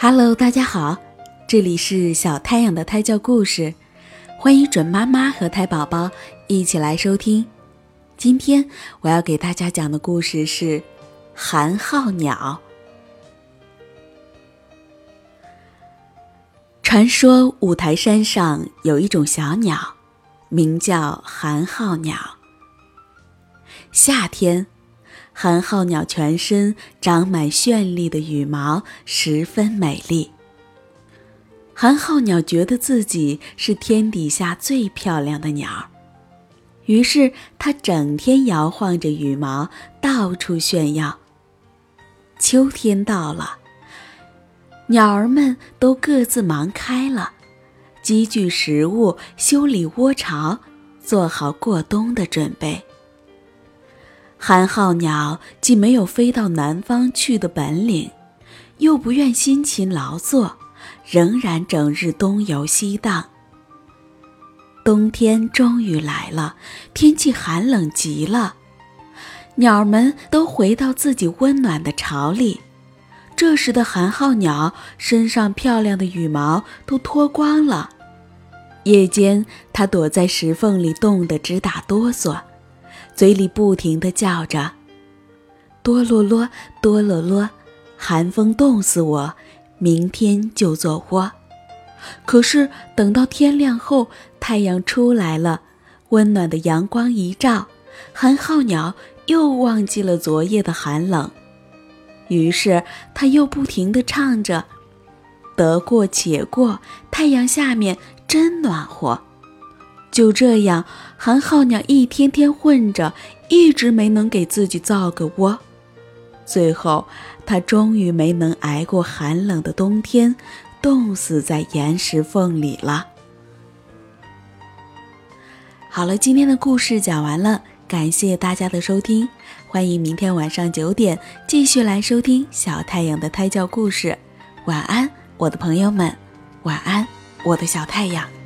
Hello，大家好，这里是小太阳的胎教故事，欢迎准妈妈和胎宝宝一起来收听。今天我要给大家讲的故事是寒号鸟。传说五台山上有一种小鸟，名叫寒号鸟。夏天。寒号鸟全身长满绚丽的羽毛，十分美丽。寒号鸟觉得自己是天底下最漂亮的鸟，于是它整天摇晃着羽毛，到处炫耀。秋天到了，鸟儿们都各自忙开了，积聚食物，修理窝巢，做好过冬的准备。寒号鸟既没有飞到南方去的本领，又不愿辛勤劳作，仍然整日东游西荡。冬天终于来了，天气寒冷极了，鸟们都回到自己温暖的巢里。这时的寒号鸟身上漂亮的羽毛都脱光了，夜间它躲在石缝里，冻得直打哆嗦。嘴里不停地叫着：“多罗罗，多罗罗，寒风冻死我，明天就做窝。”可是等到天亮后，太阳出来了，温暖的阳光一照，寒号鸟又忘记了昨夜的寒冷，于是它又不停地唱着：“得过且过，太阳下面真暖和。”就这样，寒号鸟一天天混着，一直没能给自己造个窝。最后，它终于没能挨过寒冷的冬天，冻死在岩石缝里了。好了，今天的故事讲完了，感谢大家的收听，欢迎明天晚上九点继续来收听小太阳的胎教故事。晚安，我的朋友们，晚安，我的小太阳。